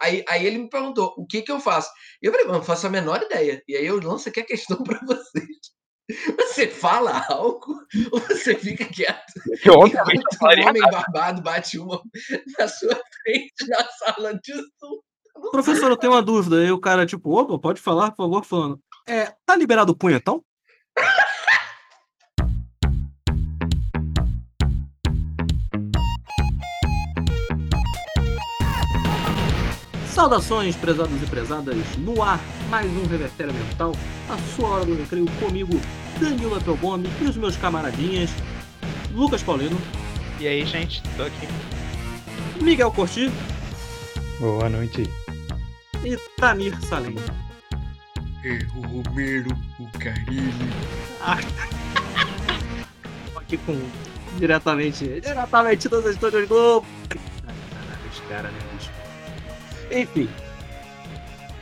aí, aí ele me perguntou, o que que eu faço? E eu falei, mano, não faço a menor ideia. E aí eu lanço aqui a questão para vocês. Você fala algo ou você fica quieto? Eu, obviamente, eu Enquanto um falaria homem barbado bate uma na sua frente na sala de Zoom. Professor, eu tenho uma dúvida. Aí o cara, tipo, opa, pode falar, por favor, falando. É, tá liberado o punhetão? Saudações, prezados e prezadas, no ar, mais um Revertério Mental, a sua hora do recreio comigo, Danilo Appelbaum e os meus camaradinhas, Lucas Paulino, E aí, gente, tô aqui. Miguel Corti Boa noite. e Tamir Salim. É, o Romero, o Carilli. Tô aqui com diretamente, diretamente dos estúdios Globo. Caralho, os caras, né? Enfim,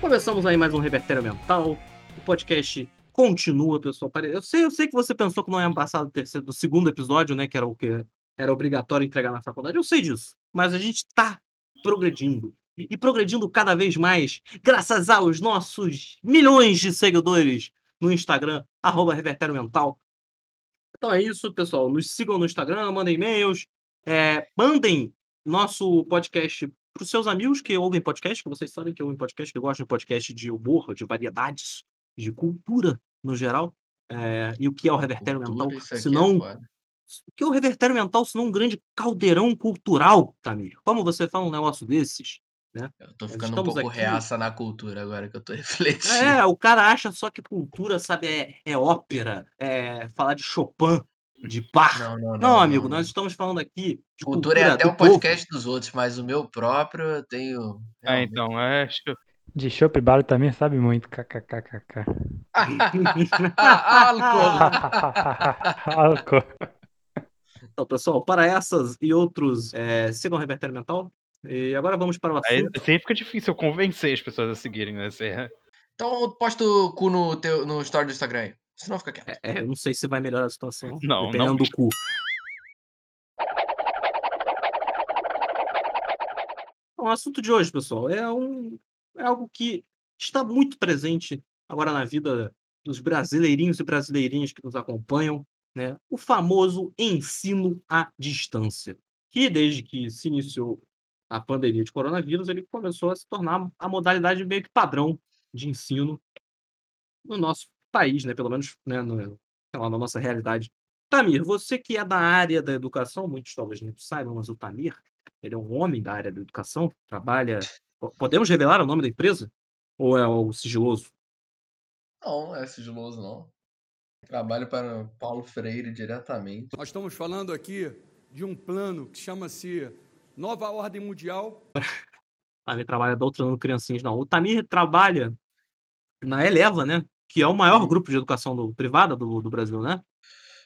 começamos aí mais um Revertério Mental. O podcast continua, pessoal. Eu sei, eu sei que você pensou que não ia passar do terceiro, do segundo episódio, né, que era o que era obrigatório entregar na faculdade. Eu sei disso, mas a gente tá progredindo. E progredindo cada vez mais, graças aos nossos milhões de seguidores no Instagram, arroba Revertério Mental. Então é isso, pessoal. Nos sigam no Instagram, mandem e-mails, é, mandem nosso podcast para os seus amigos que ouvem podcast, que vocês sabem que ouvem podcast, que gostam de podcast de humor, de variedades, de cultura no geral. É, e o que é o Revertério Mental? Cultura, Se é não foda. o que é o revertério mental se não um grande caldeirão cultural, Tamir? Como você fala um negócio desses? Eu tô ficando um pouco aqui- reaça na cultura agora que eu tô refletindo. É, o cara acha só que cultura, sabe, é, é ópera, é falar de Chopin, de Bach. Não, não, não. Não, amigo, não. nós estamos falando aqui de Cultura cultura, é até o povo. podcast dos outros, mas o meu próprio eu tenho. Ah, então, é, De chopp bar também sabe muito. KKKKK. Álcool! Álcool. Então, pessoal, para essas e outros, é, sigam o Revertério Mental. E agora vamos para o aí assunto. sempre fica difícil convencer as pessoas a seguirem, né? Você- Então posta o cu no, teu, no story do Instagram aí. Fica quieto. É, eu não sei se vai melhorar a situação, Não, dependendo não. do cu. Então, O assunto de hoje, pessoal, é, um, é algo que está muito presente agora na vida dos brasileirinhos e brasileirinhas que nos acompanham, né? O famoso ensino à distância, que desde que se iniciou a pandemia de coronavírus, ele começou a se tornar a modalidade meio que padrão de ensino no nosso país, né? Pelo menos né, no, lá, na nossa realidade. Tamir, você que é da área da educação, muitos talvez não saibam, mas o Tamir, ele é um homem da área da educação, trabalha. Po- Podemos revelar o nome da empresa? Ou é algo sigiloso? Não, não é sigiloso, não. Trabalho para o Paulo Freire diretamente. Nós estamos falando aqui de um plano que chama-se Nova Ordem Mundial. O Tamir trabalha doutrinando criancinhas, não. O Tamir trabalha na Eleva, né? Que é o maior grupo de educação do, privada do, do Brasil, né?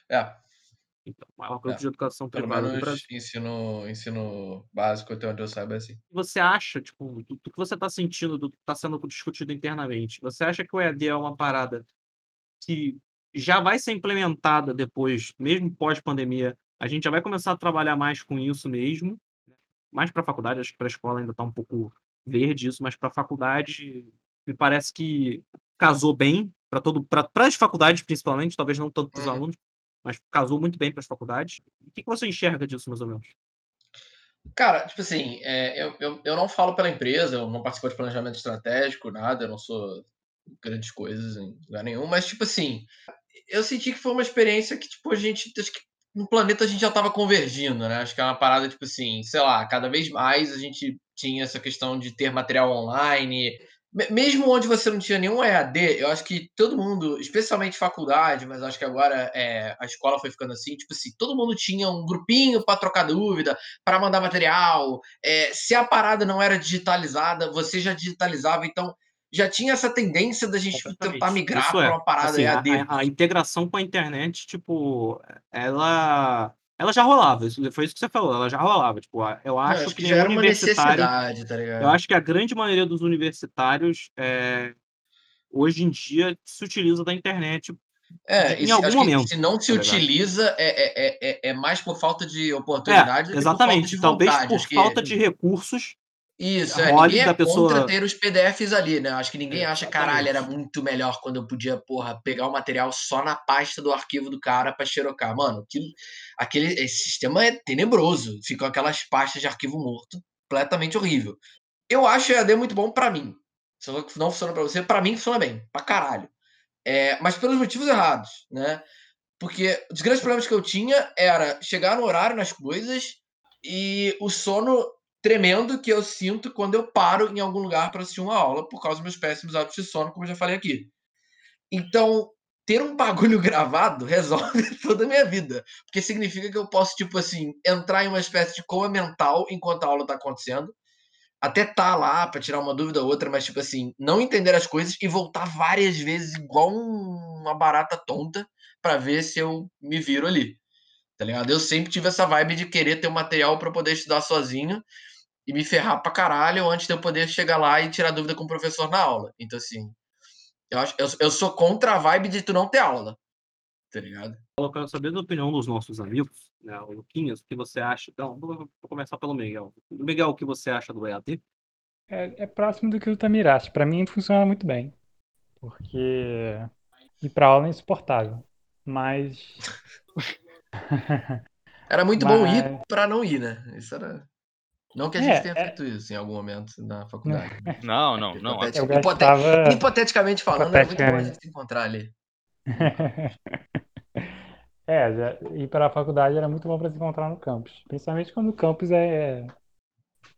É, Então, o maior grupo É, de educação pelo privada do Brasil. ensino, ensino básico, até onde eu saiba, é assim. você acha, tipo, do, do que você está sentindo, do que está sendo discutido internamente, você acha que o EAD é uma parada que já vai ser implementada depois, mesmo pós-pandemia, a gente já vai começar a trabalhar mais com isso mesmo, mais para a faculdade, acho que para a escola ainda está um pouco verde isso, mas para a faculdade me parece que casou bem para todo para as faculdades principalmente, talvez não tanto para os Uhum. alunos, mas casou muito bem para as faculdades. O que, que você enxerga disso, mais ou menos? Cara, tipo assim, é, eu, eu, eu não falo pela empresa, eu não participo de planejamento estratégico, nada, eu não sou grandes coisas em lugar nenhum, mas, tipo assim, eu senti que foi uma experiência que, tipo, a gente, acho que no planeta a gente já tava convergindo, né? Acho que é uma parada, tipo assim, sei lá, cada vez mais a gente tinha essa questão de ter material online, mesmo onde você não tinha nenhum EAD, eu acho que todo mundo, especialmente faculdade, mas acho que agora é, a escola foi ficando assim, tipo assim, todo mundo tinha um grupinho para trocar dúvida, para mandar material. É, se a parada não era digitalizada, você já digitalizava, então já tinha essa tendência da gente tentar Exatamente. migrar Isso para é, uma parada assim, a, EAD. a- a integração com a internet, tipo, ela, ela já rolava. Isso, foi isso que você falou, ela já rolava. Tipo, eu acho, acho que que já era uma necessidade, tá ligado? Eu acho que a grande maioria dos universitários é, hoje em dia se utiliza da internet. É, em se- algum momento, se não se tá utiliza, é, é, é, é- é mais por falta de oportunidade É, do que por falta exatamente. de Talvez por que- falta de recursos Isso, é, ninguém é da pessoa- contra ter os PDFs ali, né? Acho que ninguém acha, caralho, era muito melhor quando eu podia, porra, pegar o material só na pasta do arquivo do cara pra xerocar. Mano, aquilo, aquele, esse sistema é tenebroso. Ficam aquelas pastas de arquivo morto, completamente horrível. Eu acho o EAD muito bom pra mim. Se não funciona pra você, pra mim funciona bem, pra caralho. É, mas pelos motivos errados, né? Porque os grandes problemas que eu tinha era chegar no horário nas coisas e o sono tremendo que eu sinto quando eu paro em algum lugar para assistir uma aula por causa dos meus péssimos hábitos de sono, como eu já falei aqui. Então, ter um bagulho gravado resolve toda a minha vida, porque significa que eu posso tipo assim, entrar em uma espécie de coma mental enquanto a aula tá acontecendo, até tá lá para tirar uma dúvida ou outra, mas tipo assim, não entender as coisas e voltar várias vezes igual um- uma barata tonta para ver se eu me viro ali. Tá ligado? Eu sempre tive essa vibe de querer ter um material para poder estudar sozinho e me ferrar pra caralho antes de eu poder chegar lá e tirar dúvida com o professor na aula. Então, assim, eu, acho, eu, eu sou contra a vibe de tu não ter aula. Tá ligado? Eu quero saber da opinião dos nossos amigos, né? O Luquinhas, o que você acha? Então, vou vou começar pelo Miguel. Miguel, o que você acha do EAD? É, é próximo do que o Tamiraste. Pra mim funciona muito bem. Porque ir pra aula é insuportável. Mas. Era muito bom Mas- ir pra não ir, né? Isso era. Não que a gente É, tenha é- feito isso em algum momento na faculdade. Não, não, não. Hipotetic- gastava. Hipoteticamente falando, era muito bom a gente se encontrar ali. É, ir para a faculdade era muito bom para se encontrar no campus. Principalmente quando o campus é,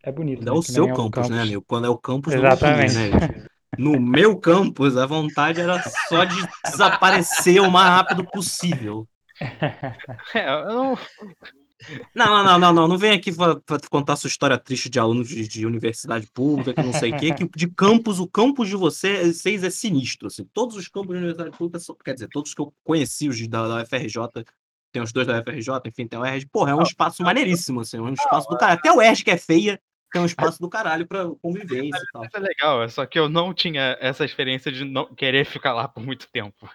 é bonito. É né? o Que seu nem campus, né, amigo? Quando é o campus Exatamente. Luquinhas, né? No meu campus, a vontade era só de desaparecer o mais rápido possível. É, eu não. Não, não, não, não, não, não vem aqui pra, pra contar sua história triste de aluno de, de universidade pública, que não sei o quê, que de campus, o campus de você- vocês é sinistro, assim. Todos os campos de universidade pública, são, quer dizer, todos que eu conheci, os da, da UFRJ, tem os dois da UFRJ, enfim, tem o UERJ, porra, é um espaço maneiríssimo, assim, é um espaço do caralho. Até o UERJ, que é feia, tem um espaço do caralho pra convivência e tal. É legal, é só que eu não tinha essa experiência de não querer ficar lá por muito tempo.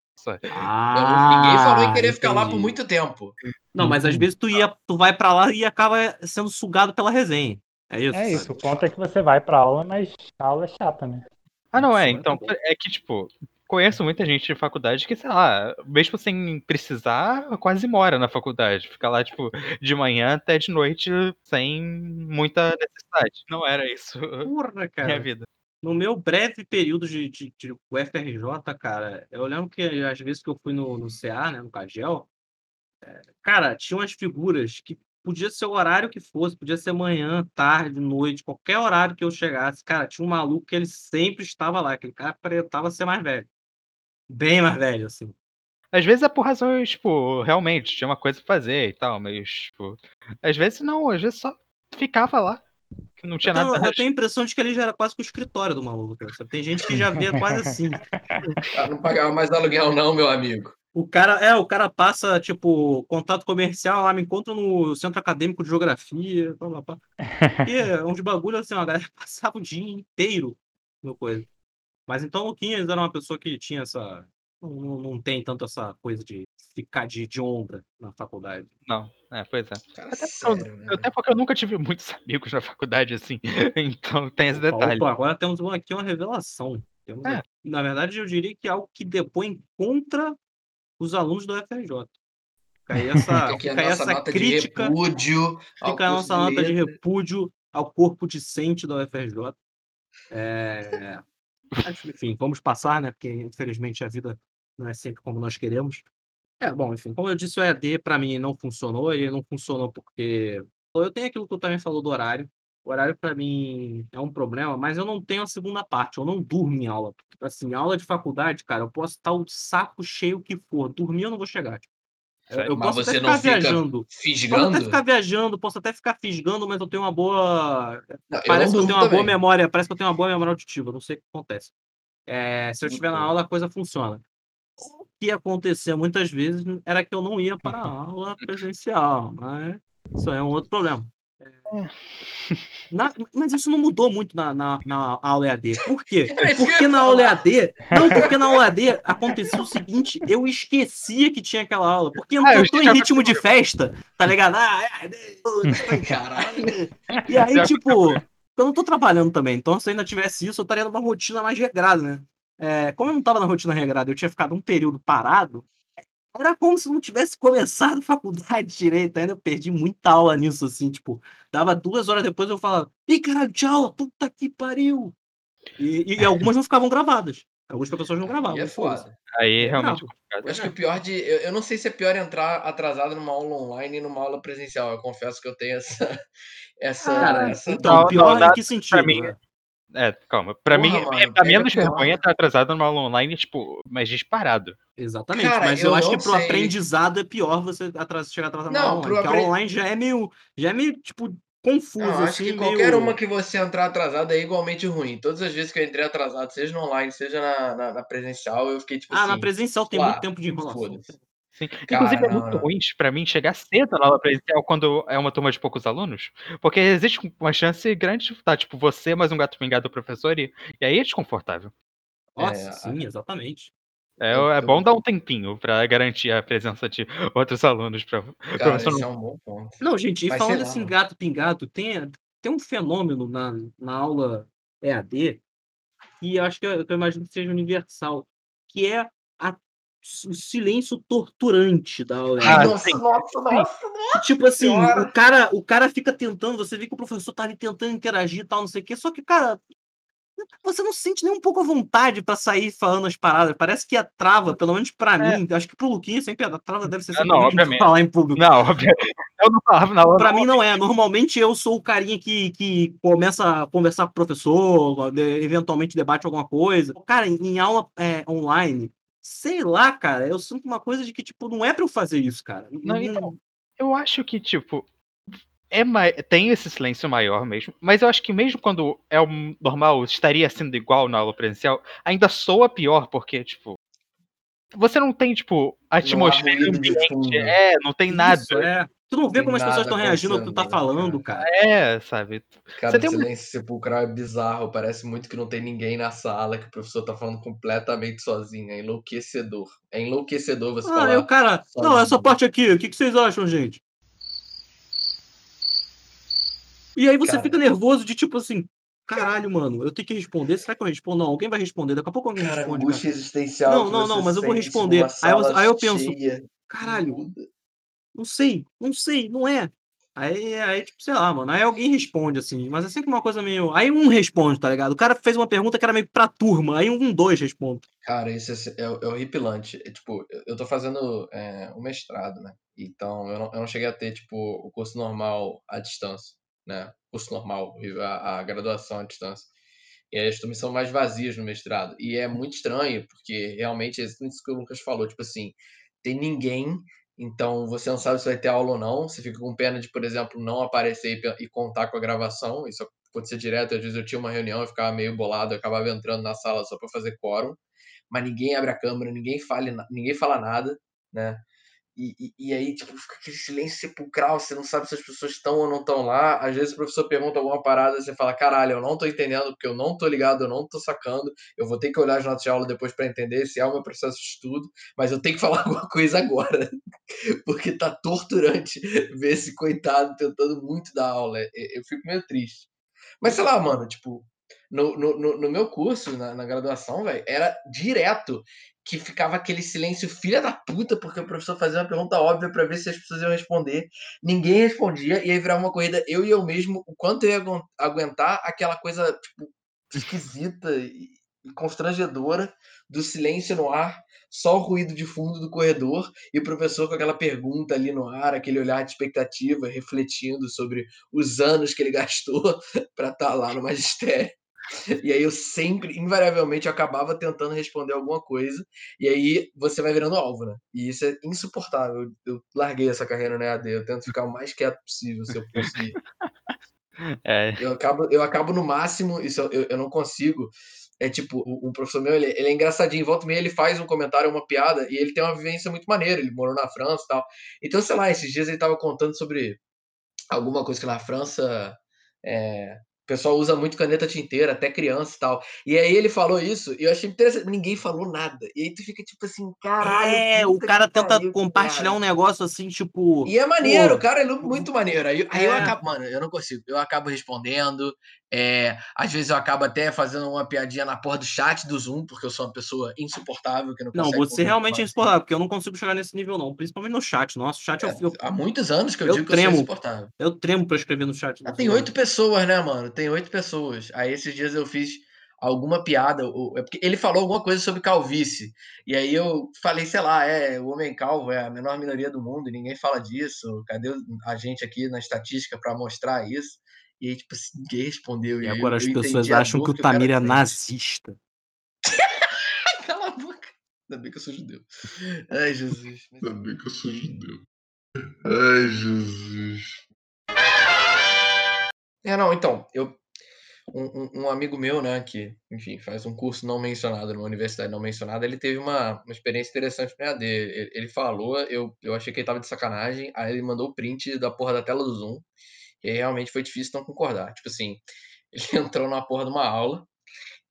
Ah, ninguém falou em querer ficar lá por entendi. muito tempo. Não, mas às vezes tu ia, tu vai pra lá e acaba sendo sugado pela resenha. É isso? É isso, o ponto é que você vai pra aula, mas a aula é chata, né? Ah, não, é. Então, é que, tipo, conheço muita gente de faculdade que, sei lá, mesmo sem precisar, quase mora na faculdade. Fica lá, tipo, de manhã até de noite sem muita necessidade. Não era isso Porra, minha cara. vida. No meu breve período de, de, de UFRJ, cara, eu lembro que às vezes que eu fui no, no CA, né, no Cagel, é, cara, tinha umas figuras que podia ser o horário que fosse, podia ser manhã, tarde, noite, qualquer horário que eu chegasse, cara, tinha um maluco que ele sempre estava lá, aquele cara aparentava ser mais velho. Bem mais velho, assim. Às vezes é por razões, tipo, realmente, tinha uma coisa pra fazer e tal, mas, tipo, às vezes não, às vezes só ficava lá. Que não tinha Eu tenho, nada. eu tenho a impressão de que ele já era quase que o escritório do maluco. cara. Tem gente que já vê quase assim. Eu não pagava mais aluguel, não, meu amigo. O cara, é, o cara passa, tipo, contato comercial lá, me encontra no centro acadêmico de geografia, blá, blá, blá. E é uns bagulho assim, ó, a galera passava o dia inteiro no coisa. Mas então o Luquinhas era uma pessoa que tinha essa. Não, não- tem tanto essa coisa de ficar de, de onda na faculdade. Não, é, pois é. Cara, Até porque, sério, eu, né? até porque eu nunca tive muitos amigos na faculdade, assim. Então tem esse detalhe. opa, agora temos uma- aqui uma revelação. Temos É. aqui- na verdade, eu diria que é algo que depõe contra os alunos do FRJ. Fica aí essa, fica aí nossa essa crítica. de repúdio. Fica a nossa nota de repúdio ao corpo discente da UFRJ. É... mas, enfim, vamos passar, né? Porque infelizmente a vida não é sempre como nós queremos. É, bom, enfim, como eu disse, o EAD para mim não funcionou, ele não funcionou porque eu tenho aquilo que eu também falou do horário. O horário para mim é um problema, mas eu não tenho a segunda parte, eu não durmo em aula. Porque, assim, aula de faculdade, cara, eu posso estar o saco cheio que for, dormir eu não vou chegar. Tipo, eu, eu Mas posso você até não ficar fica viajando. Posso até Fisgando? ficar viajando, posso até ficar fisgando, mas eu tenho uma boa. Não, Parece que eu tenho uma boa também. memória, parece que eu tenho uma boa memória auditiva, não sei o que acontece. É, se eu estiver na aula, a coisa funciona. O que acontecia muitas vezes era que eu não ia para a aula presencial, mas isso aí é um outro problema. É, na- mas isso não mudou muito na, na, na aula EAD. Por quê? É isso Porque ia na aula. EAD. Não, porque na aula EAD acontecia o seguinte: eu esquecia que tinha aquela aula. Porque eu Ah, eu tô em ritmo de festa, tá ligado? Ah, é, Caralho. e aí, tipo, eu não tô trabalhando também, então se eu ainda tivesse isso, eu estaria numa rotina mais regrada, né? É, como eu não tava na rotina regrada, eu tinha ficado um período parado, era como se não tivesse começado faculdade direito, ainda eu perdi muita aula nisso, assim, tipo, dava duas horas depois eu falava, ih, caralho, de aula, puta que pariu! E, e algumas não ficavam gravadas. Alguns professores não gravavam. E é foda. Aí é realmente bravo. complicado. Eu acho que o pior de. Eu, eu não sei se é pior entrar atrasado numa aula online e numa aula presencial. Eu confesso que eu tenho essa. essa, Cara, essa então, Não, pior não, em que sentido? mim, né? É, calma. Pra Porra, mim, mano, é, a pega menos vergonha estar atrasado numa aula online, tipo, mas disparado. Exatamente, Cara, mas eu, eu acho que pro sei. aprendizado é pior você atras- chegar atrasado na Não, aula online. Porque a online já é meio, já é meio, tipo, confuso, Não, acho assim, que qualquer meio... uma que você entrar atrasado é igualmente ruim. Todas as vezes que eu entrei atrasado, seja no online, seja na, na, na presencial, eu fiquei tipo Ah, na assim. presencial tem lá, muito tempo de enrolação. Sim. Inclusive, é muito ruim pra mim chegar cedo na aula presencial quando é uma turma de poucos alunos, porque existe uma chance grande de estar, tipo, você mais um gato pingado do professor, e, e aí é desconfortável. Nossa, É, sim, exatamente. É, é eu- bom dar um tempinho pra garantir a presença de outros alunos. Pra, Cara, professor esse não- é um bom ponto. Não, gente, e falando assim, gato pingado, tem, tem um fenômeno na, na aula EAD que eu acho que eu, eu imagino que seja universal, que é a- silêncio torturante da aula Ah, nossa, sim. nossa, nossa, Que, tipo assim, Senhora. o cara, o cara fica tentando, você vê que o professor tá ali tentando interagir e tal, não sei o quê, só que, cara, você não se sente nem um pouco à vontade pra sair falando as paradas. Parece que a trava, pelo menos pra É. mim, acho que pro Luquinha sempre a trava deve ser Ah, não, simplesmente obviamente. falar em público. Não, óbvio. Eu não falava na. Pra não. mim não é. Normalmente eu sou o carinha que, que começa a conversar com o professor, de- eventualmente debate alguma coisa. Cara, em, em aula é, online, sei lá, cara, eu sinto uma coisa de que, tipo, não é pra eu fazer isso, cara. Não, então, Eu acho que, tipo, é mai- tem esse silêncio maior mesmo, mas eu acho que mesmo quando é o normal, estaria sendo igual na aula presencial, ainda soa pior, porque, tipo, você não tem, tipo, atmosfera ruído de ambiente, é, não tem nada. Isso, é. Tu não vê como as pessoas estão reagindo ao que tu tá acontecendo, falando, cara. cara. É, sabe? Cara, Você o tem um- silêncio sepulcral é bizarro. Parece muito que não tem ninguém na sala, que o professor tá falando completamente sozinho. É enlouquecedor. É enlouquecedor você Ah, falar. o cara. Não, sozinho. essa parte aqui, o que, que vocês acham, gente? E aí você Cara. fica nervoso de tipo assim, caralho, mano, eu tenho que responder. Será que eu respondo? Não, alguém vai responder. Daqui a pouco alguém Cara, responde. angústia Cara. existencial. Não, não, não, mas eu vou responder. Aí eu- aí eu penso, Caralho, muda. Não sei, não sei, não é. Aí, aí, tipo, sei lá, mano. Aí alguém responde, assim, mas é sempre uma coisa meio. Aí um responde, tá ligado? O cara fez uma pergunta que era meio pra turma, aí um, dois responde. Cara, isso é, é, é horripilante. É, tipo, eu, tô fazendo é, um mestrado, né? Então, eu não, eu não cheguei a ter, tipo, o curso normal à distância, né? Curso normal, a, a graduação à distância. E aí as turmas são mais vazias no mestrado. E é muito estranho, porque realmente é isso que o Lucas falou, tipo assim, tem ninguém, então você não sabe se vai ter aula ou não. Você fica com pena de, por exemplo, não aparecer e, e contar com a gravação. Isso acontecia direto. Às vezes eu tinha uma reunião, eu ficava meio bolado, eu acabava entrando na sala só para fazer quórum mas ninguém abre a câmera, ninguém fala, ninguém fala nada, né? E, e, aí, tipo, fica aquele silêncio sepulcral, você não sabe se as pessoas estão ou não estão lá. Às vezes o professor pergunta alguma parada, você fala, caralho, eu não tô entendendo, porque eu não tô ligado, eu não tô sacando, eu vou ter que olhar as notas de aula depois para entender se é o meu processo de estudo, mas eu tenho que falar alguma coisa agora, porque tá torturante ver esse coitado tentando muito dar aula. Eu fico meio triste. Mas sei lá, mano, tipo, no, no, no meu curso, na, na graduação, velho, era direto que ficava aquele silêncio filha da puta, porque o professor fazia uma pergunta óbvia para ver se as pessoas iam responder. Ninguém respondia, e aí virava uma corrida, eu e eu mesmo, o quanto eu ia aguentar aquela coisa, tipo, esquisita e, constrangedora do silêncio no ar, só o ruído de fundo do corredor, e o professor com aquela pergunta ali no ar, aquele olhar de expectativa, refletindo sobre os anos que ele gastou para estar lá no magistério. E aí eu sempre, invariavelmente, eu acabava tentando responder alguma coisa, e aí você vai virando alvo, né? E isso é insuportável. Eu larguei essa carreira na EAD, eu tento ficar o mais quieto possível, se eu conseguir. É, Eu acabo, eu acabo no máximo, isso eu, eu não consigo. É tipo, o, o professor meu, ele, ele é engraçadinho, volta e meia ele faz um comentário, uma piada, e ele tem uma vivência muito maneira, ele morou na França e tal. Então, sei lá, esses dias ele tava contando sobre alguma coisa que na França é, o pessoal usa muito caneta tinteira, até criança e tal. E aí ele falou isso, e eu achei interessante. Ninguém falou nada. E aí tu fica tipo assim, caralho. É, o cara tenta compartilhar cara. um negócio assim, tipo. E é maneiro, pô, o cara é muito maneiro. Aí, aí eu É. acabo, mano, eu não consigo. Eu acabo respondendo, É, às vezes eu acabo até fazendo uma piadinha na porra do chat do Zoom, porque eu sou uma pessoa insuportável que não Não, você realmente é insuportável, porque eu não consigo chegar nesse nível, não. Principalmente no chat. Nossa, o chat É, eu, há muitos anos que eu, eu digo que eu tremo. sou insuportável. eu tremo pra escrever no chat. Ah, tem oito pessoas, né, mano? Tem oito pessoas. Aí esses dias eu fiz alguma piada, o- é porque ele falou alguma coisa sobre calvície. E aí eu falei, sei lá, é, o homem calvo é a menor minoria do mundo e ninguém fala disso. Cadê a gente aqui na estatística pra mostrar isso? E aí, tipo, assim, ninguém respondeu. E aí agora eu, as eu pessoas acham que o Tamir é nazista. Cala a boca. Ainda bem que eu sou judeu. Ai, Jesus. Ainda bem que eu sou judeu. Ai, Jesus. É, não, então, eu. Um, um- um amigo meu, né, que, enfim, faz um curso não mencionado numa universidade não mencionada, ele teve uma, uma experiência interessante no EAD. Ele, ele falou, eu, eu achei que ele tava de sacanagem, aí ele mandou o print da porra da tela do Zoom, e realmente foi difícil não concordar. Tipo assim, ele entrou na porra de uma aula,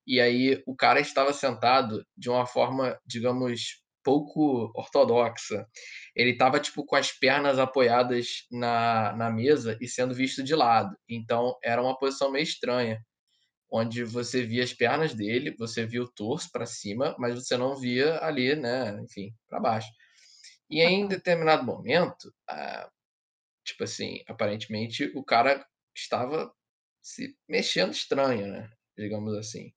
e aí o cara estava sentado de uma forma, digamos, pouco ortodoxa. Ele estava tipo com as pernas apoiadas na, na mesa e sendo visto de lado. Então era uma posição meio estranha, onde você via as pernas dele, você via o torso para cima, mas você não via ali, né, enfim, para baixo. E em determinado momento, ah, tipo assim, aparentemente o cara estava se mexendo estranho, né? Digamos assim.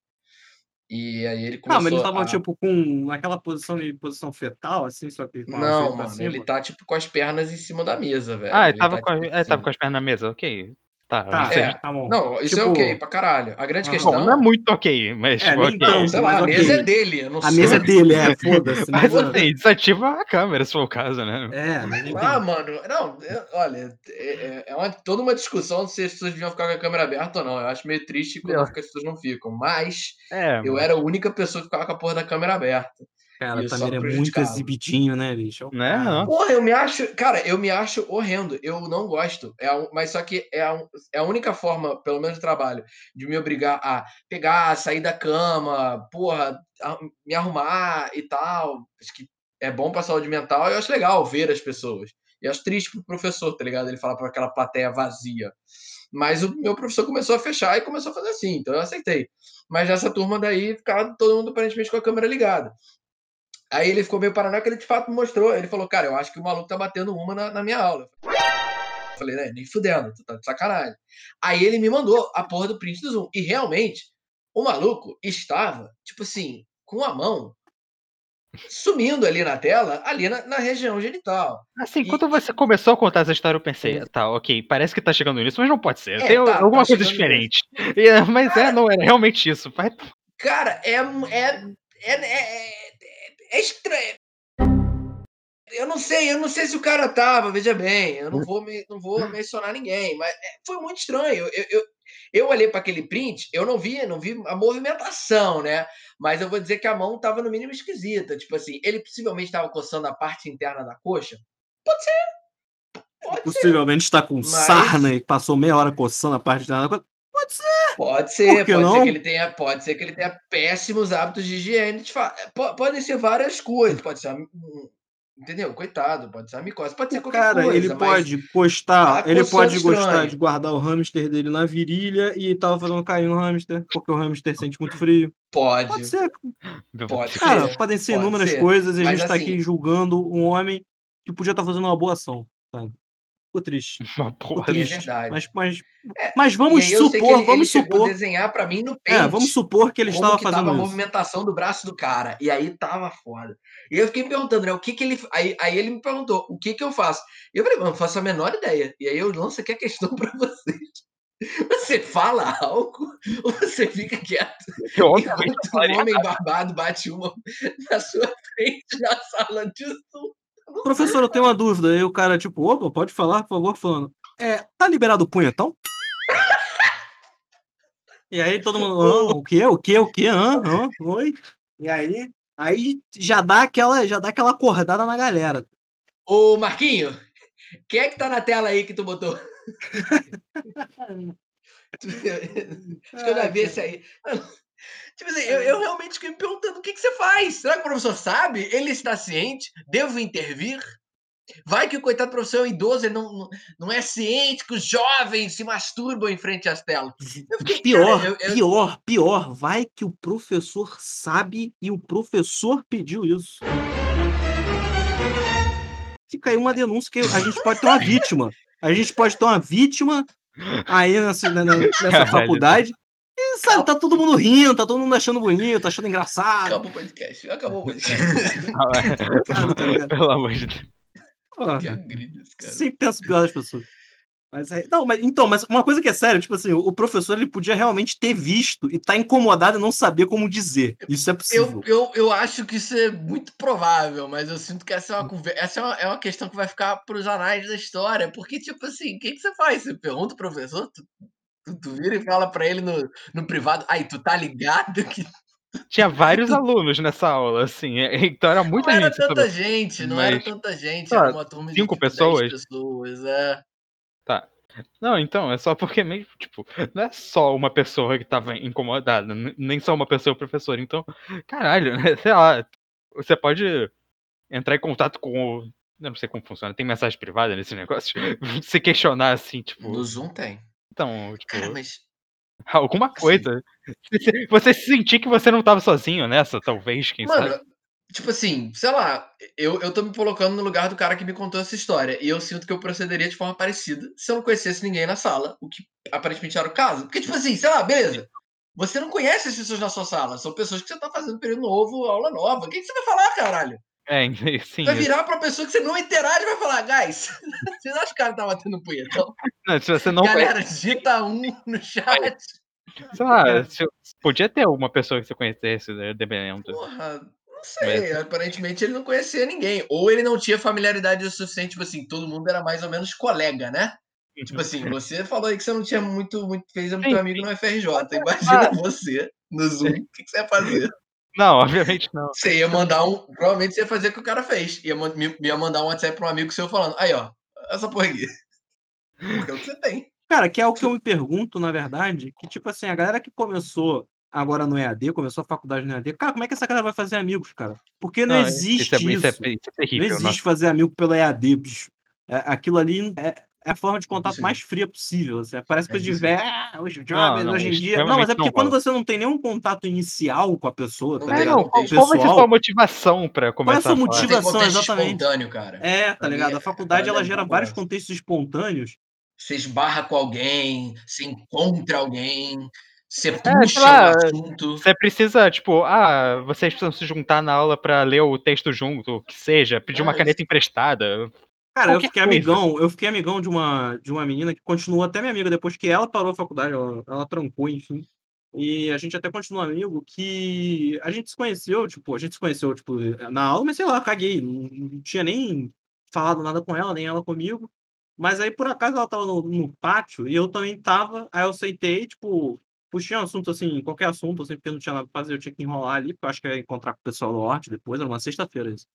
E aí ele Ah, começou mas eles estavam, a... tipo, com naquela posição de posição fetal, assim, só que Não, mano, ele tá tipo com as pernas em cima da mesa, velho. Ah, ele Ele tava, tá, com, a- tipo, é, tava assim. com as pernas na mesa, ok. Tá, Tá, É, tá bom. não, isso é Tipo, ok pra caralho. A grande aham. Bom, não é questão. muito ok, mas É, tipo, nem ok. Não, tanto, sei lá, a ok. mesa é dele, eu não A sou. mesa é dele, é, foda-se. Mas Mas, assim, desativa a câmera se for o caso, né? é, mas. Ah, mano, não, eu- olha, é, é- é uma- toda uma discussão se as pessoas deviam ficar com a câmera aberta ou não. Eu acho meio triste quando fica- as pessoas não ficam. Mas É, eu era a única pessoa que ficava com a porra da câmera aberta. Cara, só Tamir é muito exibidinho, né, bicho? É o Né, não. Porra, eu me acho. Cara, eu me acho horrendo. Eu não gosto. É a, mas só que é a, é a única forma, pelo menos no trabalho, de me obrigar a pegar, sair da cama, porra, a- me arrumar e tal. Acho que é bom pra saúde mental. Eu acho legal ver as pessoas. E acho triste pro professor, tá ligado? Ele falar pra aquela plateia vazia. Mas o meu professor começou a fechar e começou a fazer assim, então eu aceitei. Mas nessa turma daí ficava todo mundo aparentemente com a câmera ligada. Aí ele ficou meio paranoico, ele de fato mostrou. Ele falou, cara, eu acho que o maluco tá batendo uma na, na minha aula. Eu falei, né, nem fudendo, tu tá de sacanagem. Aí ele me mandou a porra do print do Zoom. E realmente, o maluco estava, tipo assim, com a mão sumindo ali na tela, ali na, na região genital. Assim, E- quando você começou a contar essa história, eu pensei, tá, ok, parece que tá chegando nisso, mas não pode ser. É, Tem tá, alguma tá coisa diferente. E, é, mas é, não era realmente isso. Vai... Cara, é. É, é, é, é- estranho. Eu não sei, eu não sei se o cara tava, veja bem, eu não vou, me- não vou mencionar ninguém, mas é, foi muito estranho. Eu, eu, eu olhei para aquele print, eu não vi, não vi a movimentação, né? Mas eu vou dizer que a mão tava no mínimo esquisita. Tipo assim, ele possivelmente estava coçando a parte interna da coxa. Pode ser. Pode ser. Possivelmente está com Mas- sarna e passou meia hora coçando a parte da Pode ser. Pode ser, pode ser não? que ele tenha, pode ser que ele tenha péssimos hábitos de higiene. de fa- po- Podem ser várias coisas, pode ser, entendeu? Coitado, pode ser a micose, pode ser qualquer Cara, coisa. ele pode gostar, tá ele pode gostar estranho. de guardar o hamster dele na virilha e tava fazendo cair no hamster, porque o hamster sente muito frio. Pode, Pode ser, pode cara, ser. podem ser pode inúmeras ser. coisas e a Mas gente tá assim- aqui julgando um homem que podia estar fazendo uma boa ação, sabe? Ficou triste. Uma porra. É triste. verdade. Mas, mas, É, mas vamos e aí eu sei que supor, ele, ele vamos chegou supor. a desenhar pra mim no pente. É, vamos supor que ele como estava que tava fazendo a isso. movimentação do braço do cara. E aí tava foda. E eu fiquei me perguntando, né? O que que ele. Aí, aí ele me perguntou, o que que eu faço? E eu falei, mano, não faço a menor ideia. E aí eu lanço aqui a questão pra vocês. Você fala algo ou você fica quieto? Eu, obviamente, Enquanto um homem barbado bate uma na sua frente na sala de Zoom. Professor, eu tenho uma dúvida. Aí o cara, tipo, opa, pode falar, por favor, falando. É, tá liberado o punhetão? E aí todo mundo, "Hã? o quê? O quê? O quê? Hã? Hã? Oi? E aí, aí já dá aquela, já dá aquela acordada na galera. Ô, Marquinho, quem é que tá na tela aí que tu botou? Acho que eu já vi esse aí. Tipo assim, eu, eu realmente fiquei me perguntando o que, que você faz? Será que o professor sabe? Ele está ciente? Devo intervir? Vai que o coitado professor é um idoso, ele não, não, é ciente que os jovens se masturbam em frente às telas. Fiquei, Pior, cara, eu- eu- pior, pior. Vai que o professor sabe e o professor pediu isso. Fica aí uma denúncia que a gente pode ter uma vítima. A gente pode ter uma vítima aí nessa, nessa Caralho. faculdade. E, sabe, tá todo mundo rindo, tá todo mundo achando bonito, achando engraçado. Acabou o podcast. Acabou o podcast. Tá? Pelo amor de Deus. Pô, que cara. Sempre penso pior das pessoas. Mas é- não, mas então, mas uma coisa que é sério, tipo assim, o professor ele podia realmente ter visto e tá incomodado e não saber como dizer. Isso é possível. Eu, eu, eu acho que isso é muito provável, mas eu sinto que essa é uma conversa. Essa é uma, é uma questão que vai ficar para os anais da história. Porque, tipo assim, o que, que você faz? Você pergunta pro professor, tu, tu, tu vira e fala para ele no, no privado, aí, tu tá ligado que Tinha vários alunos nessa aula, assim. é- Então era muita não era gente. tanta sabe? gente, não era Mas- tanta gente, Ah, era uma turma de cinco tipo, 10 pessoas? pessoas, é. Não, então, é só porque meio, tipo, não é só uma pessoa que tava incomodada, nem só uma pessoa professora. Então, caralho, né? Sei lá, você pode entrar em contato com o. Eu não sei como funciona, tem mensagem privada nesse negócio? Se questionar assim, tipo. No Zoom tem. Então, tipo, Cara, mas alguma assim coisa. Você- Você se sentir que você não tava sozinho nessa, talvez, quem Mano, sabe? tipo assim, sei lá, eu, eu tô me colocando no lugar do cara que me contou essa história. E eu sinto que eu procederia de forma parecida se eu não conhecesse ninguém na sala, o que aparentemente era o caso. Porque, tipo assim, sei lá, beleza. Você não conhece as pessoas na sua sala, são pessoas que você tá fazendo período novo, aula nova. O que, que você vai falar, caralho? É, sim. Vai virar pra pessoa que você não interage e vai falar, guys, vocês acham que o cara tá batendo punhetão? Não, se você não Galera, digita um no chat. sei lá, podia ter uma pessoa que você conhecesse, né, dependendo. Porra, não sei. Aparentemente ele não conhecia ninguém. Ou ele não tinha familiaridade o suficiente, tipo assim, todo mundo era mais ou menos colega, né? Tipo assim, você falou aí que você não tinha muito, muito fez muito Sim, amigo no FRJ. Imagina você no Zoom, o que, que você ia fazer? Não, obviamente não. Você ia mandar um. Provavelmente você ia fazer o que o cara fez. Ia, me- ia mandar um WhatsApp pra um amigo seu falando, aí, ó, essa porra aqui. Porque é o que você tem. Cara, que é o que eu me pergunto, na verdade, que tipo assim, a galera que começou agora no EAD, começou a faculdade no EAD, cara, como é que essa galera vai fazer amigos, cara? Porque não, existe isso. É, isso, é, isso é Não terrível. existe nossa. fazer amigo pelo EAD, bicho. É, aquilo ali é, é a forma de contato Impossível. mais fria possível. Assim, parece É coisa de impossível. velho, ah, os jovens não, hoje em dia. Não, mas é porque não quando você não tem nenhum contato inicial com a pessoa, tá Não É, ligado? não, qual, qual vai ser pessoal. sua motivação pra Qual é a começar sua a? Não motivação, contexto exatamente. espontâneo, cara. É, tá ligado? A a faculdade ela é gera vários contextos espontâneos. Você esbarra com alguém, você encontra alguém, você puxa lá, o assunto. Você precisa, tipo, ah, vocês precisam se juntar na aula pra ler o texto junto, o que seja, pedir uma Ah, caneta emprestada. Cara, eu fiquei coisa. amigão, eu fiquei amigão de uma, de uma menina que continuou até minha amiga depois que ela parou a faculdade, ela, ela trancou, enfim. E a gente até continua amigo, que a gente se conheceu, tipo, a gente se conheceu, tipo, na aula, mas sei lá, caguei. Não, não tinha nem falado nada com ela, nem ela comigo. Mas aí, por acaso, ela tava no, no pátio e eu também tava. Aí eu aceitei, tipo, puxei um assunto assim, qualquer assunto, assim, porque não tinha nada pra fazer, eu tinha que enrolar ali, porque eu acho que ia encontrar com o pessoal do Horte depois, era uma sexta-feira isso.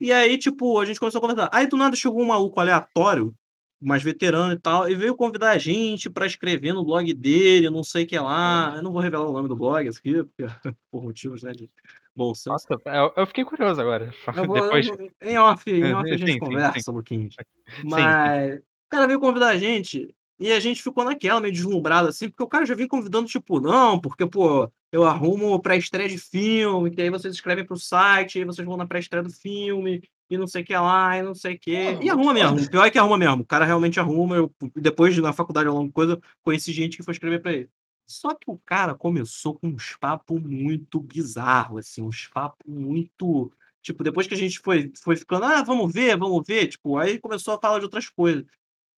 E aí, tipo, a gente começou a conversar. Aí do nada chegou um maluco aleatório, mais veterano e tal, e veio convidar a gente pra escrever no blog dele, não sei o que lá. Eu não vou revelar o nome do blog aqui, porque, por motivos, né, de bom. Nossa, eu, eu fiquei curioso agora. Eu vou, Depois. eu em off, em off a gente sim, conversa, sim. Sim. Mas o cara veio convidar a gente e a gente ficou naquela, meio deslumbrado assim, porque o cara já vinha convidando, tipo, não, porque, pô, eu arrumo pré-estreia de filme, que aí vocês escrevem pro site, aí vocês vão na pré-estreia do filme, e não sei o que lá, e não sei o que. E arruma muito mesmo. O pior é que arruma mesmo. O cara realmente arruma. Eu, depois, na faculdade, ao longo coisa, conheci gente que foi escrever pra ele. Só que o cara começou com uns papos muito bizarros, assim, uns papos muito. Tipo, depois que a gente foi, foi ficando, ah, vamos ver, vamos ver, tipo, aí começou a falar de outras coisas.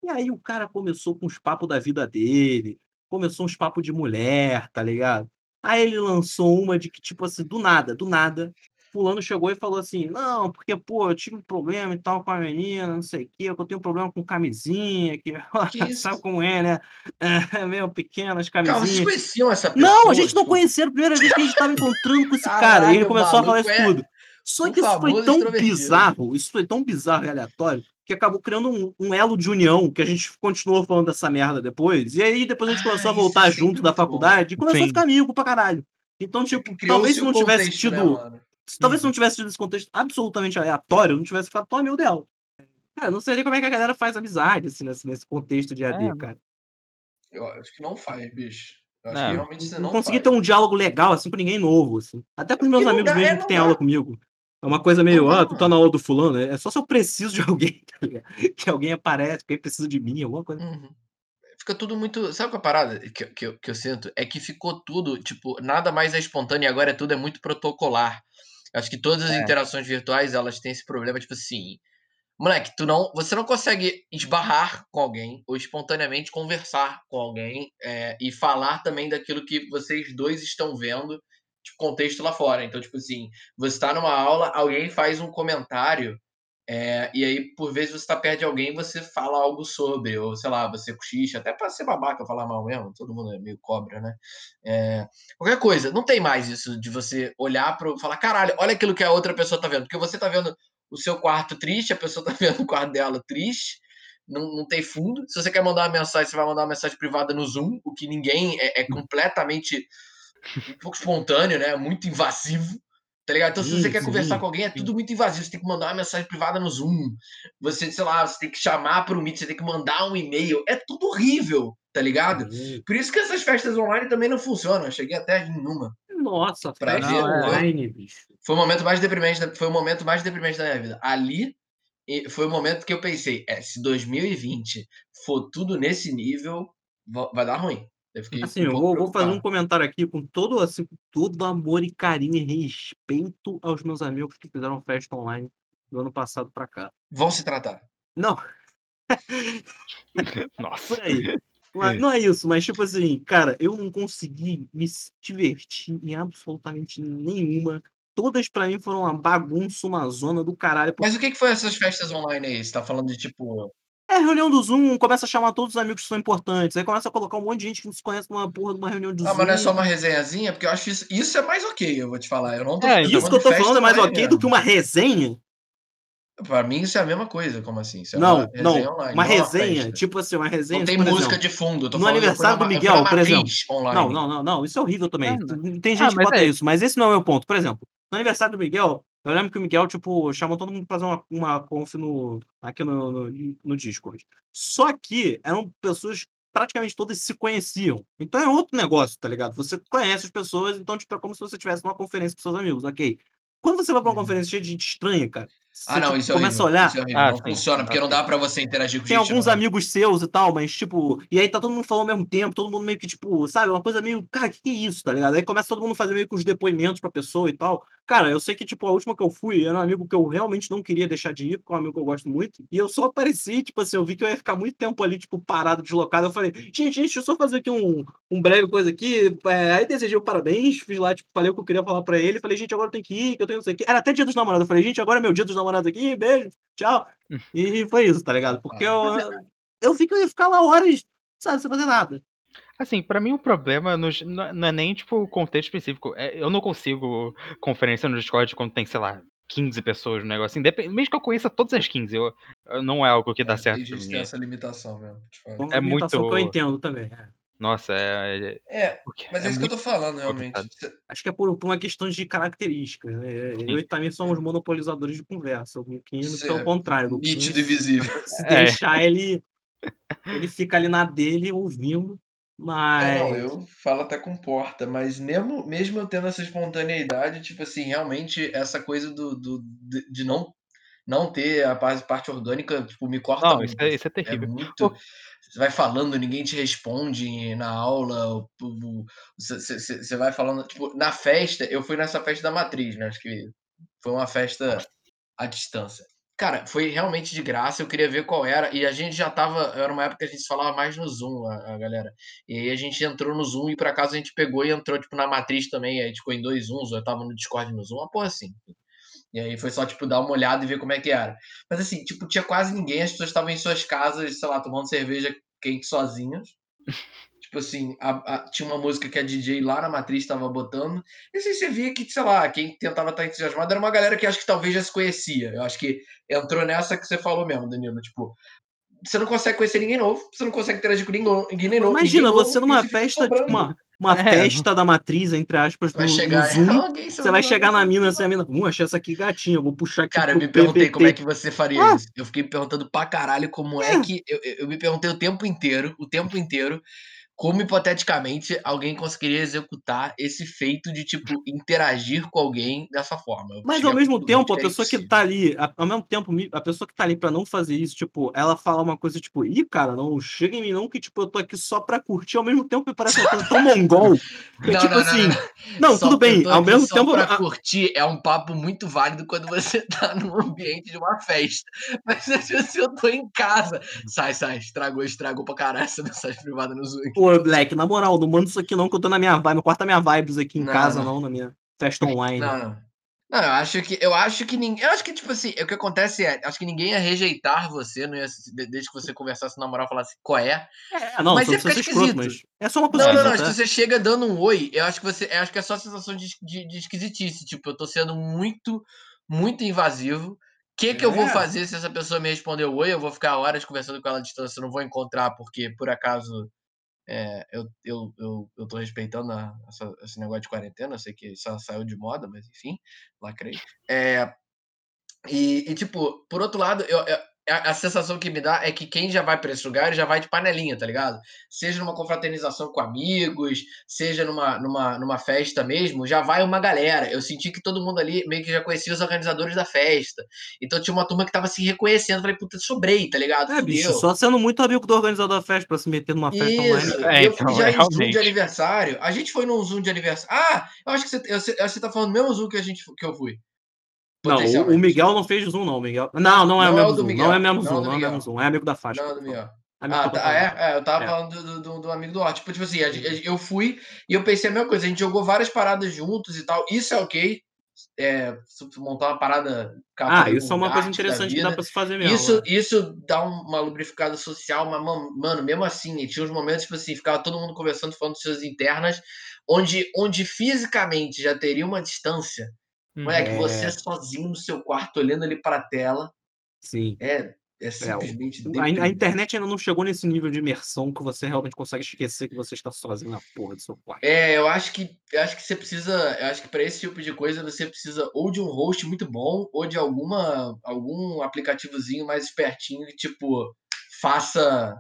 E aí o cara começou com os papos da vida dele, começou uns papos de mulher, tá ligado? Aí ele lançou uma de que, tipo assim, do nada, do nada, fulano chegou e falou assim, não, porque, pô, eu tive um problema e tal com a menina, não sei o quê, eu tenho um problema com camisinha, que, Que sabe como é, né? É, meio pequenas Calma, vocês camisinhas. conheciam essa pessoa? Não, a gente não tipo, conhecia, a primeira vez que a gente tava encontrando com esse cara. E Caralho, ele começou a falar isso é tudo. Só que isso foi tão bizarro, isso foi tão bizarro e aleatório, que acabou criando um, um elo de união, que a gente continuou falando dessa merda depois. E aí depois a gente Ah, começou a isso voltar é junto da muito bom. faculdade e começou a Sim. ficar amigo pra caralho. Então, tipo, talvez se não tivesse contexto, né, tido. mano? Talvez se não tivesse tido esse contexto absolutamente aleatório, eu não tivesse ficado tão amigo dela. Cara, não sei nem como é que a galera faz amizade, assim, nesse, nesse contexto de AD, É, cara. Eu acho que não faz, bicho. Eu acho Não. que realmente você Não, não consegui faz. ter um diálogo legal, assim, com ninguém novo, assim. Até com os meus amigos dá, mesmo é, que têm aula comigo. É uma coisa meio, ah, tu tá na aula do fulano. É só se eu preciso de alguém, tá ligado? Que alguém aparece, que alguém precisa de mim, alguma coisa. Uhum. Fica tudo muito. Sabe qual é a parada que, que, eu- que eu sinto? É que ficou tudo, tipo, nada mais é espontâneo e agora é tudo é muito protocolar. Acho que todas as É. interações virtuais elas têm esse problema, tipo assim. Moleque, tu não, você não consegue esbarrar com alguém ou espontaneamente conversar com alguém é, e falar também daquilo que vocês dois estão vendo, tipo, contexto lá fora. Então, tipo assim, você está numa aula, alguém faz um comentário é, e aí, por vezes, você tá perto de alguém você fala algo sobre, ou sei lá, você cochicha, até pra ser babaca falar mal mesmo, todo mundo é meio cobra, né? É, qualquer coisa, não tem mais isso de você olhar para falar, caralho, olha aquilo que a outra pessoa tá vendo, porque você tá vendo o seu quarto triste, a pessoa tá vendo o quarto dela triste, não, não tem fundo. Se você quer mandar uma mensagem, você vai mandar uma mensagem privada no Zoom, o que ninguém é, é completamente um pouco espontâneo, né? Muito invasivo. Tá ligado? Então, se você Sim, quer conversar sim, com alguém, é tudo muito invasivo. Você tem que mandar uma mensagem privada no Zoom. Você, sei lá, você tem que chamar para o Meet, você tem que mandar um e-mail. É tudo horrível, tá ligado? Sim. Por isso que essas festas online também não funcionam. Eu cheguei até em uma. Nossa, Pra festa ver, online, bicho. Foi o momento mais deprimente, da- foi o momento mais deprimente da minha vida. Ali foi o momento que eu pensei, é, se 2020 for tudo nesse nível, va- vai dar ruim. Assim, eu vou, vou fazer um comentário aqui com todo, assim, todo amor e carinho e respeito aos meus amigos que fizeram festa online do ano passado pra cá. Vão se tratar. Não, Nossa. por aí. Não é, não é isso, mas tipo assim, cara, eu não consegui me divertir em absolutamente nenhuma. Todas pra mim foram uma bagunça, uma zona do caralho. Mas o que, que foi essas festas online aí? Você tá falando de tipo. É reunião do Zoom, começa a chamar todos os amigos que são importantes. Aí começa a colocar um monte de gente que não se conhece numa porra de uma reunião de Ah, Zoom. mas não é só uma resenhazinha? Porque eu acho isso. Isso é mais ok, eu vou te falar. Eu não tô, É, eu tô Isso que eu falando tô falando é mais ok do mesmo. que uma resenha? Pra mim, isso é a mesma coisa, como assim? Isso é Não, uma resenha não. online. Uma não é resenha, festa. tipo assim, uma resenha. Não tem por música exemplo, de fundo. Eu tô no aniversário do fui Miguel, por exemplo. online. Não, não, não, não. Isso é horrível também. Ah, não. Tem Ah, gente que mas bota é- isso, mas esse não é o meu ponto. Por exemplo, no aniversário do Miguel, eu lembro que o Miguel, tipo, chamou todo mundo pra fazer uma, uma conf no, aqui no, no, no Discord. Só que eram pessoas praticamente todas se conheciam. Então é outro negócio, tá ligado? Você conhece as pessoas, então tipo, é como se você tivesse numa conferência com seus amigos, ok? Quando você vai pra uma Uhum. conferência cheia de gente estranha, cara, você Ah, não, tipo, isso é começa a horrível. olhar, Isso é. Ah, não sim. funciona, porque Ah, não dá pra você interagir com tem gente alguns nova. amigos seus e tal, mas tipo, e aí tá todo mundo falando ao mesmo tempo, todo mundo meio que, tipo, sabe, uma coisa meio, cara, que que é isso, tá ligado? Aí começa todo mundo a fazer meio que os depoimentos pra pessoa e tal. Cara, eu sei que, tipo, a última que eu fui era um amigo que eu realmente não queria deixar de ir, porque é um amigo que eu gosto muito, e eu só apareci, tipo assim, eu vi que eu ia ficar muito tempo ali, tipo, parado, deslocado. Eu falei, gente, gente, deixa eu só fazer aqui um, um breve coisa aqui. É, aí desejei o parabéns, fiz lá, tipo, falei o que eu queria falar pra ele, falei, gente, agora eu tenho que ir, que eu tenho não sei o quê. Era até dia dos namorados. Eu falei, gente, agora é meu dia dos namorados aqui, beijo, tchau. E foi isso, tá ligado? Porque eu, eu vi que eu ia ficar lá horas, sabe, sem fazer nada. Assim, pra mim o problema nos- não é nem, tipo, o contexto específico. É, eu não consigo conferência no Discord quando tem, sei lá, 15 pessoas no negócio. Independ- Mesmo que eu conheça todas as 15, eu, eu- não é algo que dá É, certo tem pra gente tem essa limitação mesmo. Uma É limitação muito- que eu entendo também. é. Nossa, é. é- É, porque mas é, isso que eu tô falando, realmente. complicado. Acho que é por, por uma questão de características. Né? Eu e também somos monopolizadores de conversa. O pelo contrário. O Luquinho, Nítido e visível. se É. deixar, ele, ele fica ali na dele ouvindo. Mas. É, não, eu falo até com porta, mas mesmo, mesmo eu tendo essa espontaneidade, tipo assim, realmente essa coisa do, do, de de não, não ter a parte, parte orgânica, tipo, me corta Não, muito. isso é, isso é É terrível. muito. Você vai falando, ninguém te responde na aula. o- o- Você, você- você vai falando. Tipo, na festa, eu fui nessa festa da matriz, né? Acho que foi uma festa à distância. Cara, foi realmente de graça, eu queria ver qual era. E a gente já tava. Era uma época que a gente falava mais no Zoom, a, a galera. E aí a gente entrou no Zoom e por acaso a gente pegou e entrou, tipo, na matriz também. Aí ficou em dois Zooms, eu tava no Discord no Zoom, uma porra assim. E aí foi só, tipo, dar uma olhada e ver como é que era. Mas assim, tipo, tinha quase ninguém, as pessoas estavam em suas casas, sei lá, tomando cerveja quente sozinhas. Tipo assim, a- a- tinha uma música que a DJ lá na matriz estava botando. E assim, você via que, sei lá, quem tentava estar entusiasmado era uma galera que acho que talvez já se conhecia. Eu acho que entrou nessa que você falou mesmo, Danilo. Tipo, você não consegue conhecer ninguém novo, você não consegue interagir com ninguém, ninguém novo. Imagina, ninguém você novo, numa festa, tipo, uma, uma É, festa da matriz, entre aspas, Vai no, no chegar Zoom. alguém Você vai chegar na mina assim, a mina, hum, achei essa aqui gatinha, eu vou puxar aqui Cara, eu me perguntei PPT. como é que você faria Ah. isso. Eu fiquei me perguntando pra caralho como é, É. que. Eu- eu me perguntei o tempo inteiro, o tempo inteiro, como hipoteticamente alguém conseguiria executar esse feito de, tipo, interagir com alguém dessa forma. Mas ao mesmo tempo, a é pessoa que tá ali, a- ao mesmo tempo, a pessoa que tá ali pra não fazer isso, tipo, ela fala uma coisa tipo, ih, cara, não chega em mim não, que tipo, eu tô aqui só pra curtir, ao mesmo tempo me parece uma coisa tão mongol, que Não, tipo não, assim, não, não, tudo bem, ao mesmo só tempo, pra a- curtir é um papo muito válido quando você tá num ambiente de uma festa. Mas se eu tô em casa, sai, sai, estragou, estragou pra caralho essa mensagem privada no Zoom. pô, Black, na moral, não manda isso aqui não, que eu tô na minha vibe, não corta minha vibes aqui em Não, casa não. não, na minha festa online. Não, não. Não, eu acho que eu acho que ninguém. Eu acho que, tipo assim, o que acontece é, acho que ninguém ia rejeitar você, não ia, de- desde que você conversasse na moral e falasse qual é. É, não, Mas você ia ficar ser escroto, esquisito. mas é só uma coisa Não, não, não. Se é. você chega dando um oi, eu acho que você. Eu acho que é só a sensação de, de, de esquisitice. Tipo, eu tô sendo muito, muito invasivo. O que, que eu vou É. fazer se essa pessoa me responder oi? Eu vou ficar horas conversando com ela à distância, eu não vou encontrar, porque por acaso é, eu, eu, eu, eu tô respeitando a- essa- esse negócio de quarentena. Eu sei que só saiu de moda, mas enfim, lacrei. É, e, e, tipo, por outro lado, eu, eu- a, a sensação que me dá é que quem já vai para esse lugar já vai de panelinha, tá ligado? Seja numa confraternização com amigos, seja numa, numa, numa festa mesmo, já vai uma galera. Eu senti que todo mundo ali meio que já conhecia os organizadores da festa. Então tinha uma turma que tava se reconhecendo. Falei, puta, sobrei, tá ligado? É, bicho, só sendo muito amigo do organizador da festa pra se meter numa festa online. Isso, É, e eu então, fui já é, em Zoom de aniversário. A gente foi num Zoom de aniversário. Ah, eu acho que você, eu acho que você tá falando do mesmo Zoom que, a gente, que eu fui. Não, o-. Miguel não fez Zoom, não, o Miguel. Não, não é Não o é o mesmo Zoom. Miguel, Não é mesmo não é Zoom, do não é mesmo. Zoom. É amigo da faixa. Não, do Miguel. Ah, tá, é, é, eu tava É. falando do, do, do amigo do Hot. Tipo, tipo assim, eu fui e eu pensei a mesma coisa. A gente jogou várias paradas juntos e tal. Isso é ok. É, montar uma parada. Ah, isso é uma um coisa interessante que dá pra se fazer mesmo. Isso, é. isso dá um- uma lubrificada social, mas, mano, mano, mesmo assim, tinha uns momentos, tipo assim, ficava todo mundo conversando, falando de suas internas, onde, onde fisicamente já teria uma distância. Moleque, É. você sozinho no seu quarto, olhando ali pra tela, Sim. é, é É, simplesmente a, a deprimente. internet ainda não chegou nesse nível de imersão que você realmente consegue esquecer que você está sozinho na porra do seu quarto. É, eu acho que eu acho que você precisa, eu acho que para esse tipo de coisa você precisa ou de um host muito bom ou de alguma algum aplicativozinho mais espertinho que tipo faça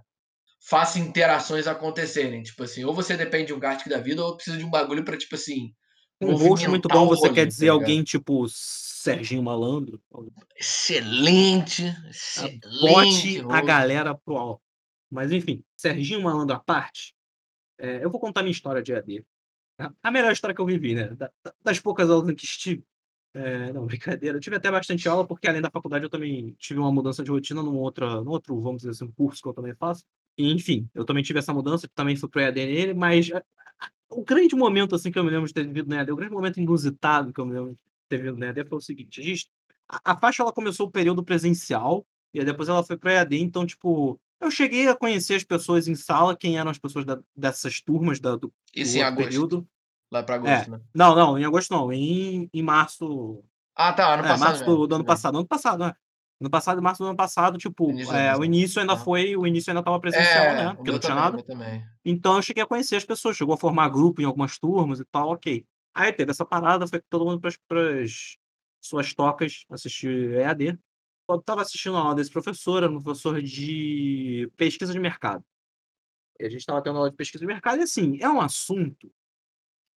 faça interações acontecerem, tipo assim, ou você depende de um Gartic da vida ou precisa de um bagulho para tipo assim, Um host muito bom, você quer tá dizer ligado? alguém tipo Serginho Malandro? excelente, Bote excelente. a host. galera pro alto. Mas enfim, Serginho Malandro à parte, é, eu vou contar minha história de AD. A- A melhor história que eu vivi, né? Da- da- Das poucas aulas em que estive. É, não, brincadeira. Eu tive até bastante aula, porque além da faculdade eu também tive uma mudança de rotina num, outra, num outro, vamos dizer assim, um curso que eu também faço. E, enfim, eu também tive essa mudança, também fui pro EAD nele, mas a- a- o grande momento assim que eu me lembro de ter vivido no EAD, o grande momento inusitado que eu me lembro de ter vivido no EAD foi o seguinte, a, gente, a, a faixa ela começou o período presencial, e aí depois ela foi pro EAD, então, tipo, eu cheguei a conhecer as pessoas em sala, quem eram as pessoas da- dessas turmas da- do, do Isso em outro agosto, período. lá para É, agosto, né? não, não, em agosto não, em, em março, Ah, tá, ano é, passado março do, do ano passado. Ano passado, né? Ano passado, março do ano passado, tipo, Início é, o início ainda foi, o início ainda tava presencial, É, né? Porque não tinha nada. Então eu cheguei a conhecer as pessoas, chegou a formar grupo em algumas turmas e tal, ok. Aí teve essa parada, foi todo mundo para as suas tocas assistir EAD. Quando tava assistindo a aula desse professor, era um professor de pesquisa de mercado. E a gente estava tendo aula de pesquisa de mercado, e assim, é um assunto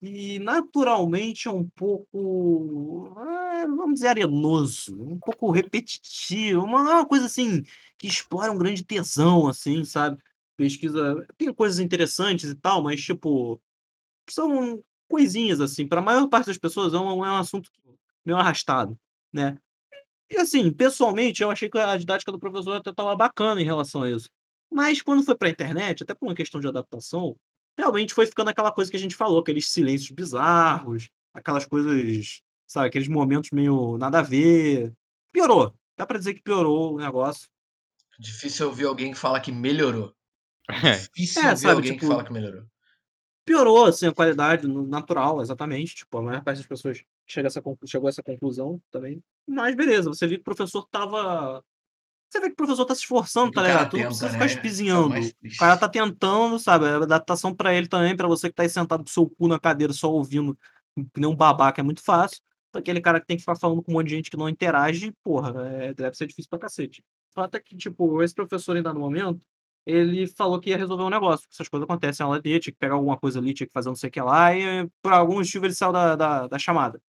e naturalmente é um pouco, ah, vamos dizer, arenoso, um pouco repetitivo, uma, uma coisa assim que explora um grande tesão, assim, sabe? Pesquisa, tem coisas interessantes e tal, mas tipo, são coisinhas assim, para a maior parte das pessoas é um, é um assunto meio arrastado, né? E assim, pessoalmente, eu achei que a didática do professor até estava bacana em relação a isso. Mas quando foi para a internet, até por uma questão de adaptação, realmente foi ficando aquela coisa que a gente falou, aqueles silêncios bizarros, aquelas coisas, sabe, aqueles momentos meio nada a ver. Piorou. Dá para dizer que piorou o negócio. Difícil ouvir alguém que fala que melhorou. É. Difícil É, ouvir sabe, alguém tipo, que fala que melhorou. piorou assim, a qualidade natural, exatamente. Tipo, a maior parte das pessoas chega a essa, chegou a essa conclusão também. Mas beleza, você viu que o professor tava Você vê que o professor tá se esforçando, tá ligado? Tu não precisa né? ficar é o espizinhando. mais O cara tá tentando, sabe? A adaptação pra ele também, pra você que tá aí sentado com seu cu na cadeira só ouvindo, que nem um babaca, é muito fácil. Pra aquele cara que tem que ficar falando com um monte de gente que não interage, porra, é, deve ser difícil pra cacete. O fato é que, tipo, esse professor ainda no momento, ele falou que ia resolver um negócio. Essas coisas acontecem dele, tinha que pegar alguma coisa ali, tinha que fazer não sei o que lá, e por algum motivo ele saiu da, da, da chamada.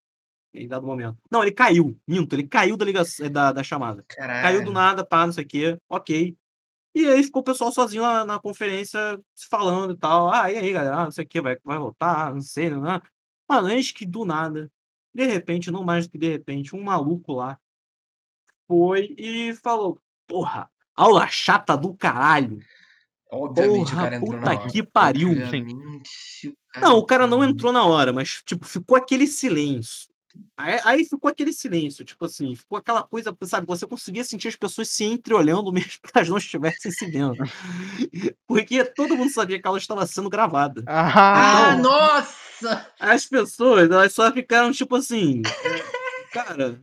Em dado momento. Não, ele caiu, minto, ele caiu da, ligação, da, da chamada. Caiu do Caralho. nada, pá, não sei o quê, ok. E aí ficou o pessoal sozinho na, na conferência, se falando e tal. Ah, e aí, galera, ah, não sei o que, vai, vai voltar, não sei, não, não. Mano, eis que do nada, de repente, não mais do que de repente, um maluco lá foi e falou: Porra, aula chata do caralho. Obviamente Porra, o cara entrou puta na hora. que pariu. Obviamente Não, o cara não entrou. entrou na hora, mas, tipo, ficou aquele silêncio. Aí, aí ficou aquele silêncio, tipo assim, ficou aquela coisa, sabe, você conseguia sentir as pessoas se entreolhando mesmo que elas não estivessem se vendo. Porque todo mundo sabia que ela estava sendo gravada. Ah, Então- nossa! As pessoas, elas só ficaram, tipo assim, cara,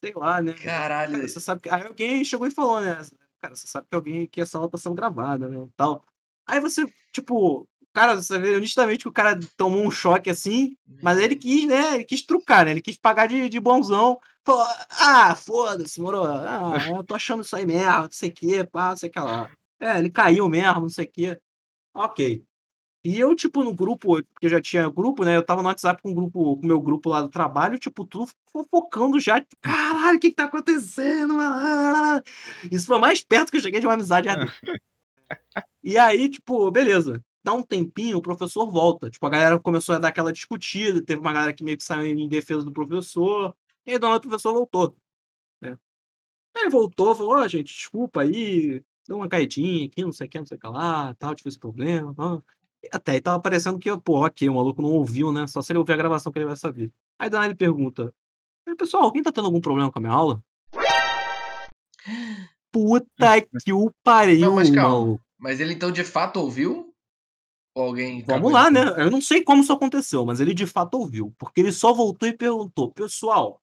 sei lá, né? Caralho. Cara, você sabe que. Aí alguém chegou e falou, né? Cara, você sabe que alguém que essa aula tá sendo gravada, né? Tal. Aí você, tipo, cara, você vê nitidamente que o cara tomou um choque assim, mas ele quis, né? Ele quis trucar, né? Ele quis pagar de, de bonzão. Falou, ah, foda-se, moro. Ah, eu tô achando isso aí mesmo, não sei o que, pá, não sei o que lá. É, ele caiu mesmo, não sei o que. Ok. E eu, tipo, no grupo, porque eu já tinha grupo, né? Eu tava no WhatsApp com o grupo, com o meu grupo lá do trabalho, tipo, tudo fofocando já. tipo, Caralho, o que que tá acontecendo? Isso foi mais perto que eu cheguei de uma amizade. E aí, tipo, beleza. Dá um tempinho, o professor volta. Tipo, a galera começou a dar aquela discutida, teve uma galera que meio que saiu em defesa do professor, e aí, do nada, o professor voltou. Né? Aí ele voltou, falou, ó, gente, desculpa aí, deu uma caidinha aqui, não sei o que, não sei o que lá, tal, tive esse problema, tal. Até aí tava parecendo que, pô, ok, o maluco não ouviu, né? Só se ele ouvir a gravação que ele vai saber. Aí daí ele pergunta: "Ei, pessoal, alguém tá tendo algum problema com a minha aula? Puta que o pariu, Não, mas calma. Mas ele então de fato ouviu? Alguém. Vamos lá, né? Eu não sei como isso aconteceu, mas ele de fato ouviu. Porque ele só voltou e perguntou: pessoal,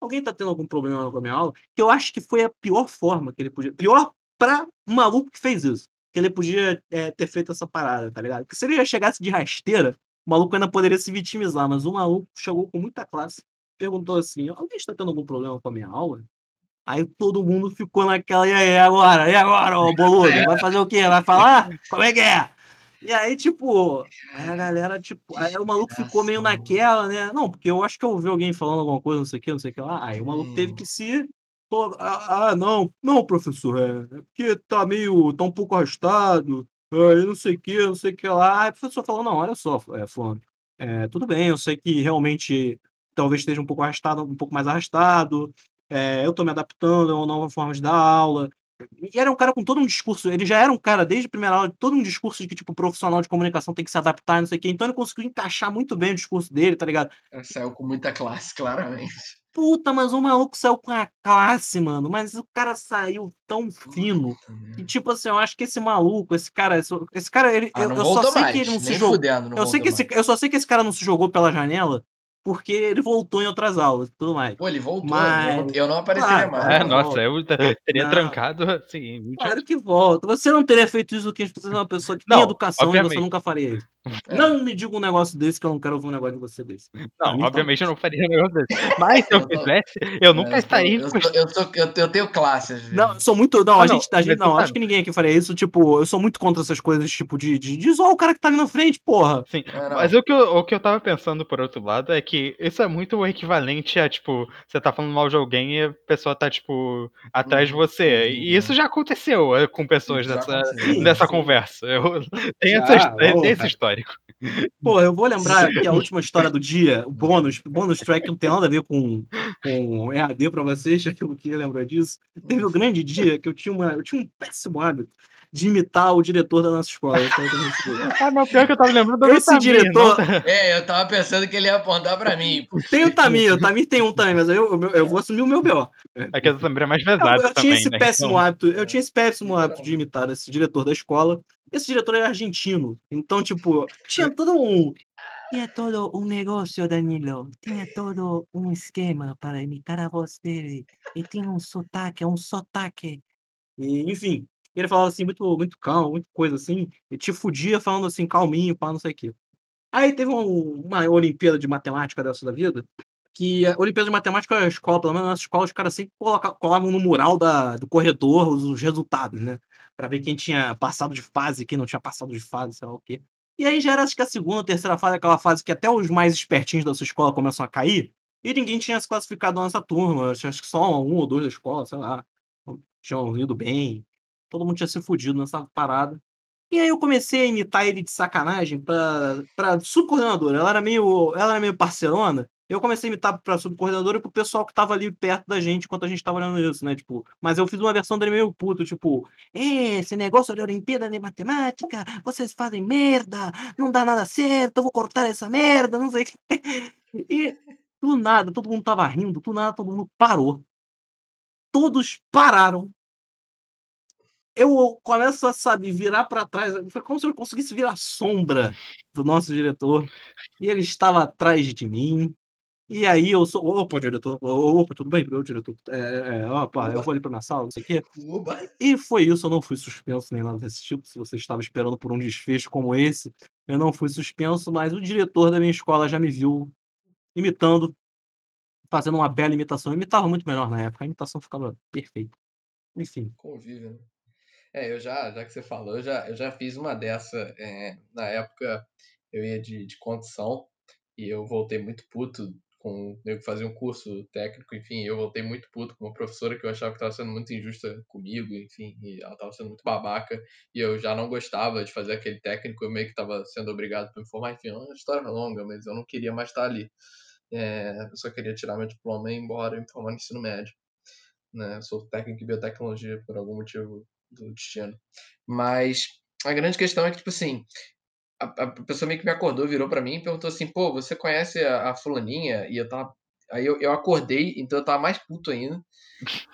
alguém tá tendo algum problema com a minha aula? Que eu acho que foi a pior forma que ele podia. Pior pra um maluco que fez isso. Que ele podia é, ter feito essa parada, tá ligado? Porque se ele já chegasse de rasteira, o maluco ainda poderia se vitimizar. Mas o maluco chegou com muita classe, perguntou assim: alguém está tendo algum problema com a minha aula? Aí todo mundo ficou naquela, e aí, agora? E agora, ô boludo? Vai fazer o quê? Vai falar? Como é que é? E aí, tipo, aí a galera, tipo, aí o maluco ficou meio naquela, né? Não, porque eu acho que eu ouvi alguém falando alguma coisa, não sei o que, não sei o que lá. Aí o maluco teve Hum. que se. Ah, ah, não, não, professor, é, é porque tá meio. tá um pouco arrastado, aí não sei o que, não sei o que lá. Aí o professor falou, não, olha só, é, fulano, é, tudo bem, eu sei que realmente talvez esteja um pouco arrastado, um pouco mais arrastado. é, eu tô me adaptando a uma nova forma de dar aula. E era um cara com todo um discurso, ele já era um cara desde a primeira aula, todo um discurso de que, tipo, profissional de comunicação tem que se adaptar, não sei o quê. Então ele conseguiu encaixar muito bem o discurso dele, tá ligado? Ele Saiu com muita classe, claramente. Puta, mas o maluco saiu com a classe, mano. Mas o cara saiu tão fino. E, tipo assim, eu acho que esse maluco, esse cara, esse, esse cara, ele, Ah, eu, eu só sei mais. que ele não se jogou. fudendo, não Eu, sei que esse, eu só sei que esse cara não se jogou pela janela porque ele voltou em outras aulas e tudo mais. Pô, ele voltou. Mas- Eu, não, apareceria Claro, mais. É, nossa, eu teria Não. trancado assim. Claro que volta. Você não teria feito isso porque você é uma pessoa que tem Não, educação e você obviamente. nunca faria isso. Não me diga um negócio desse que eu não quero ouvir um negócio de você desse. Não, mim, obviamente eu tá não faria um negócio desse. Mas se eu fizesse, eu nunca É, eu, estaria sou, eu, eu, sou- eu, eu tenho classe, às vezes. Não, eu sou muito. Não, Ah, a não, gente, a gente não, acho que ninguém aqui faria isso. Tipo, eu sou muito contra essas coisas, tipo, de, de, de zoar o cara que tá ali na frente, porra. Sim, mas o que, eu, o que eu tava pensando por outro lado é que isso é muito o equivalente a, tipo, você tá falando mal de alguém e a pessoa tá, tipo, atrás de Uhum, você. uhum, E isso já aconteceu é, com pessoas dessa, sim. conversa. Eu Já, essa, porra. tenho esse histórico. Porra, eu vou lembrar que a última história do dia, o bônus, o bônus track não tem nada a ver com, com EAD pra vocês, já que eu queria lembrar disso. Teve um grande dia que eu tinha, uma, eu tinha um péssimo hábito de imitar o diretor da nossa escola. Eu. Ah, não, pior que eu tava lembrando do Esse Tamir, diretor- não- É, eu tava pensando que ele ia apontar pra mim. Tem o Tamir, o Tamir tem um também, mas eu, eu, eu vou assumir o meu B.O. É que a do Tamir é mais Eu, pesada eu tinha também, esse né? péssimo Então, hábito, eu tinha esse péssimo hábito de imitar esse diretor da escola. Esse diretor era argentino, então, tipo, tinha todo um. Tinha todo um negócio, Danilo. Tinha todo um esquema para imitar a voz dele. E tinha um sotaque, um sotaque E, enfim, ele falava assim, muito, muito calmo, muita coisa assim, e te fudia falando assim, calminho, pá, não sei o quê. Aí teve um- uma Olimpíada de Matemática dessa da vida, que a Olimpíada de Matemática, a escola, pelo menos na escola, os caras sempre colavam no mural da, do corredor os, os resultados, né? Pra ver quem tinha passado de fase, quem não tinha passado de fase, sei lá o quê. E aí já era, acho que a segunda, terceira fase, aquela fase que até os mais espertinhos da sua escola começam a cair, e ninguém tinha se classificado nessa turma. Acho que só um ou dois da escola, sei lá, tinham ido bem. Todo mundo tinha se fudido nessa parada. E aí eu comecei a imitar ele de sacanagem pra, pra subcoordenadora. Ela era meio, ela era meio parceirona. Eu comecei a imitar pra subcoordenadora e pro pessoal que tava ali perto da gente enquanto a gente tava olhando isso, né? Tipo, mas eu fiz uma versão dele meio puto, tipo, "É, esse negócio de Olimpíada de Matemática, vocês fazem merda, não dá nada certo, eu vou cortar essa merda, não sei o que. E do nada, todo mundo tava rindo, do nada todo mundo parou. Todos pararam. Eu começo a, sabe, virar pra trás. Foi como se eu conseguisse virar a sombra do nosso diretor. E ele estava atrás de mim. E aí eu sou. Opa, diretor. Opa, tudo bem? Meu diretor. É, é, opa, eu vou ali pra minha sala, não sei o quê. E foi isso, eu não fui suspenso nem nada desse tipo. Se você estava esperando por um desfecho como esse, eu não fui suspenso, mas o diretor da minha escola já me viu imitando, fazendo uma bela imitação. Eu imitava muito melhor na época, a imitação ficava perfeita. Enfim. Convívio, né? É, eu já, já que você falou, eu já, eu já fiz uma dessa. é, na época eu ia de, de condução e eu voltei muito puto com eu fazia um curso técnico, enfim, eu voltei muito puto com uma professora que eu achava que estava sendo muito injusta comigo, enfim, e ela estava sendo muito babaca e eu já não gostava de fazer aquele técnico, eu meio que estava sendo obrigado para me formar, enfim, é uma história longa, mas eu não queria mais estar ali. É, eu só queria tirar meu diploma e ir embora e me formar no ensino médio. Né? Eu sou técnico em biotecnologia por algum motivo do destino. Mas a grande questão é que, tipo assim, a, a pessoa meio que me acordou, virou pra mim e perguntou assim: pô, você conhece a, a Fulaninha? E eu tava. Aí eu, eu acordei, então eu tava mais puto ainda.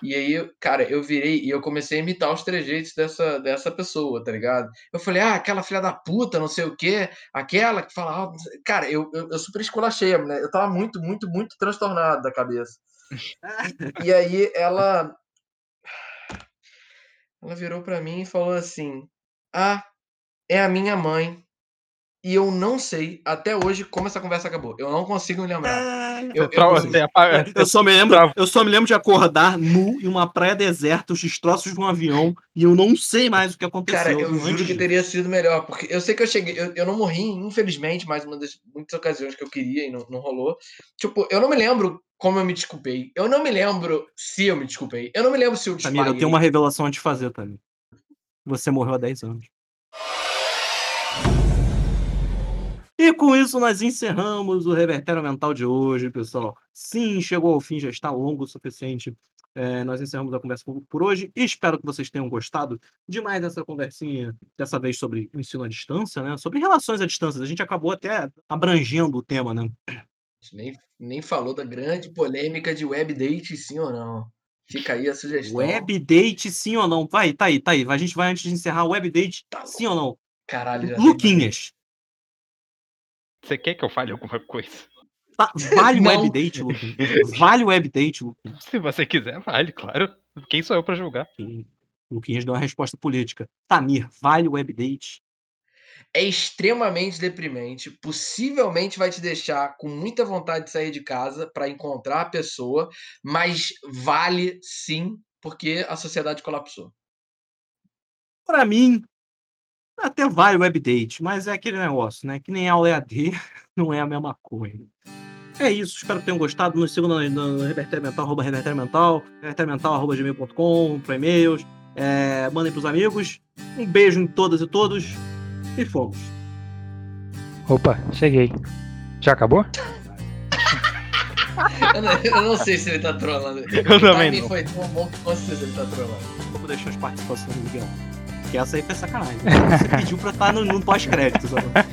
E aí, cara, eu virei e eu comecei a imitar os trejeitos dessa, dessa pessoa, tá ligado? Eu falei, ah, aquela filha da puta, não sei o quê, aquela que fala sei- Cara, eu, eu, eu super esculachei, né? Eu tava muito, muito, muito transtornado da cabeça. E aí ela. Ela virou pra mim e falou assim: Ah, é a minha mãe. E eu não sei até hoje como essa conversa acabou. Eu não consigo me lembrar. Eu, trau- eu- apaga- Eu só me lembro, eu só me lembro de acordar nu em uma praia deserta, os destroços de um avião, e eu não sei mais o que aconteceu. Cara, eu juro que disso. teria sido melhor, porque eu sei que eu cheguei, eu, eu não morri, infelizmente, mais uma das muitas ocasiões que eu queria e não, não rolou. Tipo, eu não me lembro como eu me desculpei. Eu não me lembro se eu me desculpei. Eu não me lembro se eu Samira, eu desmaiei. tenho uma revelação a te fazer também. Você morreu há 10 anos. E com isso nós encerramos o Revertério Mental de hoje, pessoal. Sim, chegou ao fim, já está longo o suficiente. É, nós encerramos a conversa por, hoje e espero que vocês tenham gostado demais dessa conversinha, dessa vez sobre o ensino à distância, né? Sobre relações à distância. A gente acabou até abrangendo o tema, né? Nem, nem falou da grande polêmica de web date, sim ou não. Fica aí a sugestão. Web date, sim ou não? Vai, tá aí, tá aí. A gente vai antes de encerrar web date, Tá sim ou não? Caralho, Luquinhas. Você quer que eu fale alguma coisa? Tá, vale Não. web date, Luquinhas. Vale web date, Luquinhas. Se você quiser, vale, claro. Quem sou eu pra julgar? Luquinhas. Luquinhas deu uma resposta política. Tamir, vale web date? é extremamente deprimente, possivelmente vai te deixar com muita vontade de sair de casa para encontrar a pessoa, mas vale sim, porque a sociedade colapsou. Pra mim, até vale web date, mas é aquele negócio, né? Que nem aula EAD, não é a mesma coisa. É isso, espero que tenham gostado. Nos sigam no, no Revertério Mental, arroba Mental, revertériomental, arroba gmail.com, para e-mails. É, mandem pros amigos. Um beijo em todas e todos. E fomos. Opa, cheguei. Já acabou? Eu não, eu não sei se ele tá trolando. Eu também não. foi tão bom que com certeza ele tá trolando. Vou deixar as participações do Miguel. Que essa aí foi sacanagem. Você pediu pra estar no, no pós-créditos agora.